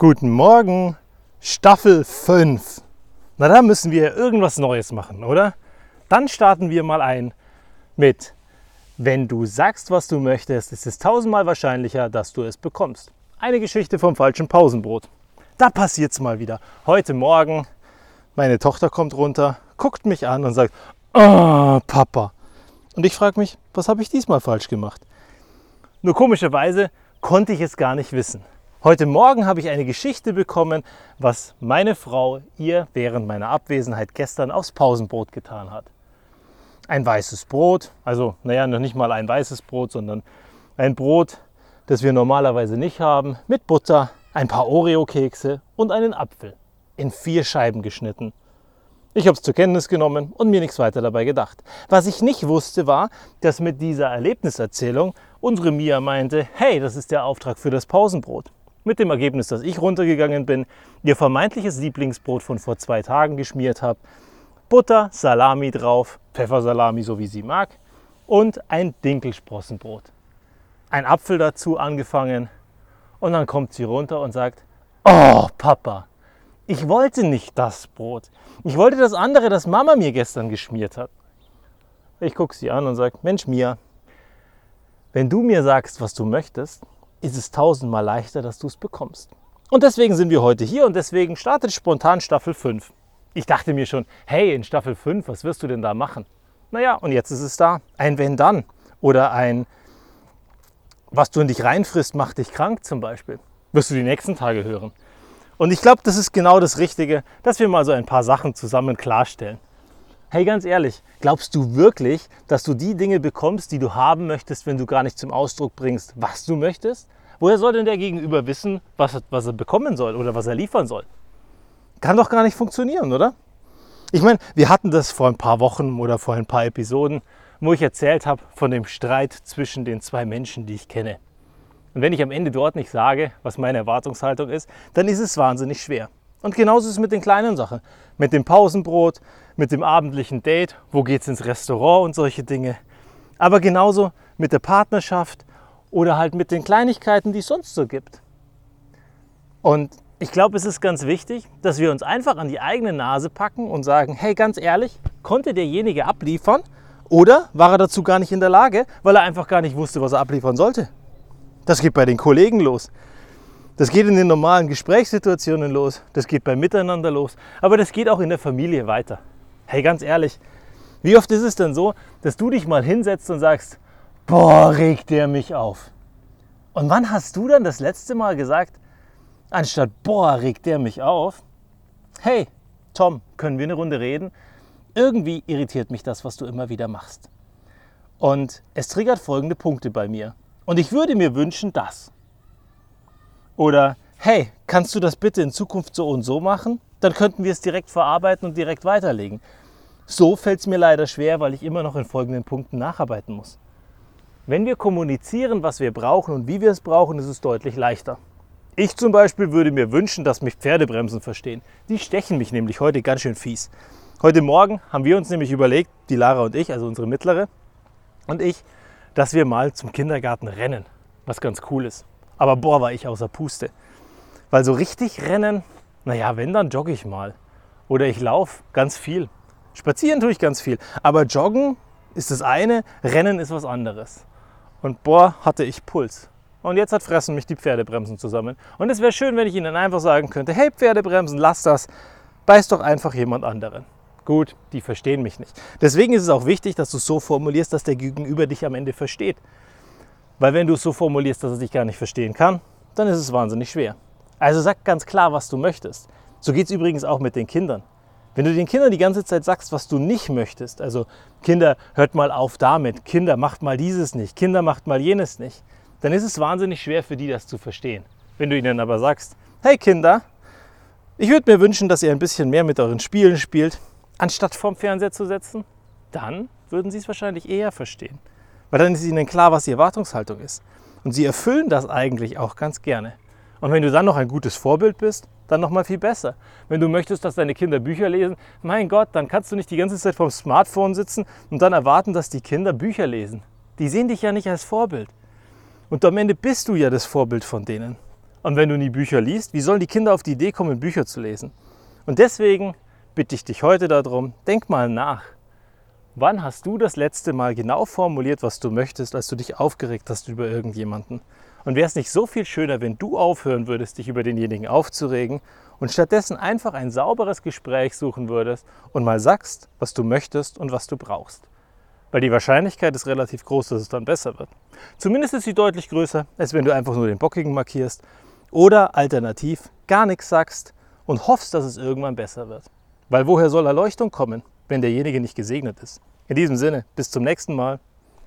Guten Morgen, Staffel 5. Na, da müssen wir irgendwas Neues machen, oder? Dann starten wir mal ein mit, wenn du sagst, was du möchtest, ist es tausendmal wahrscheinlicher, dass du es bekommst. Eine Geschichte vom falschen Pausenbrot. Da passiert es mal wieder. Heute Morgen, meine Tochter kommt runter, guckt mich an und sagt, oh, Papa. Und ich frage mich, was habe ich diesmal falsch gemacht? Nur komischerweise konnte ich es gar nicht wissen. Heute Morgen habe ich eine Geschichte bekommen, was meine Frau ihr während meiner Abwesenheit gestern aufs Pausenbrot getan hat. Ein weißes Brot, also naja, noch nicht mal ein weißes Brot, sondern ein Brot, das wir normalerweise nicht haben, mit Butter, ein paar Oreo-Kekse und einen Apfel in vier Scheiben geschnitten. Ich habe es zur Kenntnis genommen und mir nichts weiter dabei gedacht. Was ich nicht wusste, war, dass mit dieser Erlebniserzählung unsere Mia meinte, hey, das ist der Auftrag für das Pausenbrot. Mit dem Ergebnis, dass ich runtergegangen bin, ihr vermeintliches Lieblingsbrot von vor zwei Tagen geschmiert habe, Butter, Salami drauf, Pfeffersalami, so wie sie mag, und ein Dinkelsprossenbrot. Ein Apfel dazu angefangen und dann kommt sie runter und sagt, oh Papa, ich wollte nicht das Brot. Ich wollte das andere, das Mama mir gestern geschmiert hat. Ich gucke sie an und sage, Mensch Mia, wenn du mir sagst, was du möchtest, ist es tausendmal leichter, dass du es bekommst. Und deswegen sind wir heute hier und deswegen startet spontan Staffel 5. Ich dachte mir schon, hey, in Staffel 5, was wirst du denn da machen? Naja, und jetzt ist es da. Ein Wenn dann. Oder ein, was du in dich reinfrisst, macht dich krank zum Beispiel. Wirst du die nächsten Tage hören. Und ich glaube, das ist genau das Richtige, dass wir mal so ein paar Sachen zusammen klarstellen. Hey, ganz ehrlich, glaubst du wirklich, dass du die Dinge bekommst, die du haben möchtest, wenn du gar nicht zum Ausdruck bringst, was du möchtest? Woher soll denn der Gegenüber wissen, was, was er bekommen soll oder was er liefern soll? Kann doch gar nicht funktionieren, oder? Ich meine, wir hatten das vor ein paar Wochen oder vor ein paar Episoden, wo ich erzählt habe von dem Streit zwischen den zwei Menschen, die ich kenne. Und wenn ich am Ende dort nicht sage, was meine Erwartungshaltung ist, dann ist es wahnsinnig schwer. Und genauso ist es mit den kleinen Sachen. Mit dem Pausenbrot, mit dem abendlichen Date, wo geht es ins Restaurant und solche Dinge. Aber genauso mit der Partnerschaft oder halt mit den Kleinigkeiten, die es sonst so gibt. Und ich glaube, es ist ganz wichtig, dass wir uns einfach an die eigene Nase packen und sagen, hey, ganz ehrlich, konnte derjenige abliefern oder war er dazu gar nicht in der Lage, weil er einfach gar nicht wusste, was er abliefern sollte? Das geht bei den Kollegen los. Das geht in den normalen Gesprächssituationen los, das geht beim Miteinander los, aber das geht auch in der Familie weiter. Hey, ganz ehrlich, wie oft ist es denn so, dass du dich mal hinsetzt und sagst, boah, regt der mich auf. Und wann hast du dann das letzte Mal gesagt, anstatt boah, regt der mich auf, hey, Tom, können wir eine Runde reden? Irgendwie irritiert mich das, was du immer wieder machst. Und es triggert folgende Punkte bei mir. Und ich würde mir wünschen, dass. Oder hey, kannst du das bitte in Zukunft so und so machen? Dann könnten wir es direkt verarbeiten und direkt weiterlegen. So fällt es mir leider schwer, weil ich immer noch in folgenden Punkten nacharbeiten muss. Wenn wir kommunizieren, was wir brauchen und wie wir es brauchen, ist es deutlich leichter. Ich zum Beispiel würde mir wünschen, dass mich Pferdebremsen verstehen. Die stechen mich nämlich heute ganz schön fies. Heute Morgen haben wir uns nämlich überlegt, die Lara und ich, also unsere mittlere und ich, dass wir mal zum Kindergarten rennen, was ganz cool ist. Aber boah, war ich außer Puste. Weil so richtig rennen, naja, wenn, dann jogge ich mal. Oder ich laufe ganz viel. Spazieren tue ich ganz viel. Aber joggen ist das eine, rennen ist was anderes. Und boah, hatte ich Puls. Und jetzt hat fressen mich die Pferdebremsen zusammen. Und es wäre schön, wenn ich Ihnen einfach sagen könnte, hey Pferdebremsen, lass das, beiß doch einfach jemand anderen. Gut, die verstehen mich nicht. Deswegen ist es auch wichtig, dass du es so formulierst, dass der Gegenüber dich am Ende versteht. Weil wenn du es so formulierst, dass er dich gar nicht verstehen kann, dann ist es wahnsinnig schwer. Also sag ganz klar, was du möchtest. So geht es übrigens auch mit den Kindern. Wenn du den Kindern die ganze Zeit sagst, was du nicht möchtest, also Kinder, hört mal auf damit, Kinder, macht mal dieses nicht, Kinder, macht mal jenes nicht, dann ist es wahnsinnig schwer für die, das zu verstehen. Wenn du ihnen aber sagst, hey Kinder, ich würde mir wünschen, dass ihr ein bisschen mehr mit euren Spielen spielt, anstatt vorm Fernseher zu setzen, dann würden sie es wahrscheinlich eher verstehen. Weil dann ist ihnen klar, was die Erwartungshaltung ist. Und sie erfüllen das eigentlich auch ganz gerne. Und wenn du dann noch ein gutes Vorbild bist, dann noch mal viel besser. Wenn du möchtest, dass deine Kinder Bücher lesen, mein Gott, dann kannst du nicht die ganze Zeit vorm Smartphone sitzen und dann erwarten, dass die Kinder Bücher lesen. Die sehen dich ja nicht als Vorbild. Und am Ende bist du ja das Vorbild von denen. Und wenn du nie Bücher liest, wie sollen die Kinder auf die Idee kommen, Bücher zu lesen? Und deswegen bitte ich dich heute darum, denk mal nach. Wann hast du das letzte Mal genau formuliert, was du möchtest, als du dich aufgeregt hast über irgendjemanden? Und wäre es nicht so viel schöner, wenn du aufhören würdest, dich über denjenigen aufzuregen und stattdessen einfach ein sauberes Gespräch suchen würdest und mal sagst, was du möchtest und was du brauchst? Weil die Wahrscheinlichkeit ist relativ groß, dass es dann besser wird. Zumindest ist sie deutlich größer, als wenn du einfach nur den Bockigen markierst oder alternativ gar nichts sagst und hoffst, dass es irgendwann besser wird. Weil woher soll Erleuchtung kommen, wenn derjenige nicht gesegnet ist? In diesem Sinne, bis zum nächsten Mal.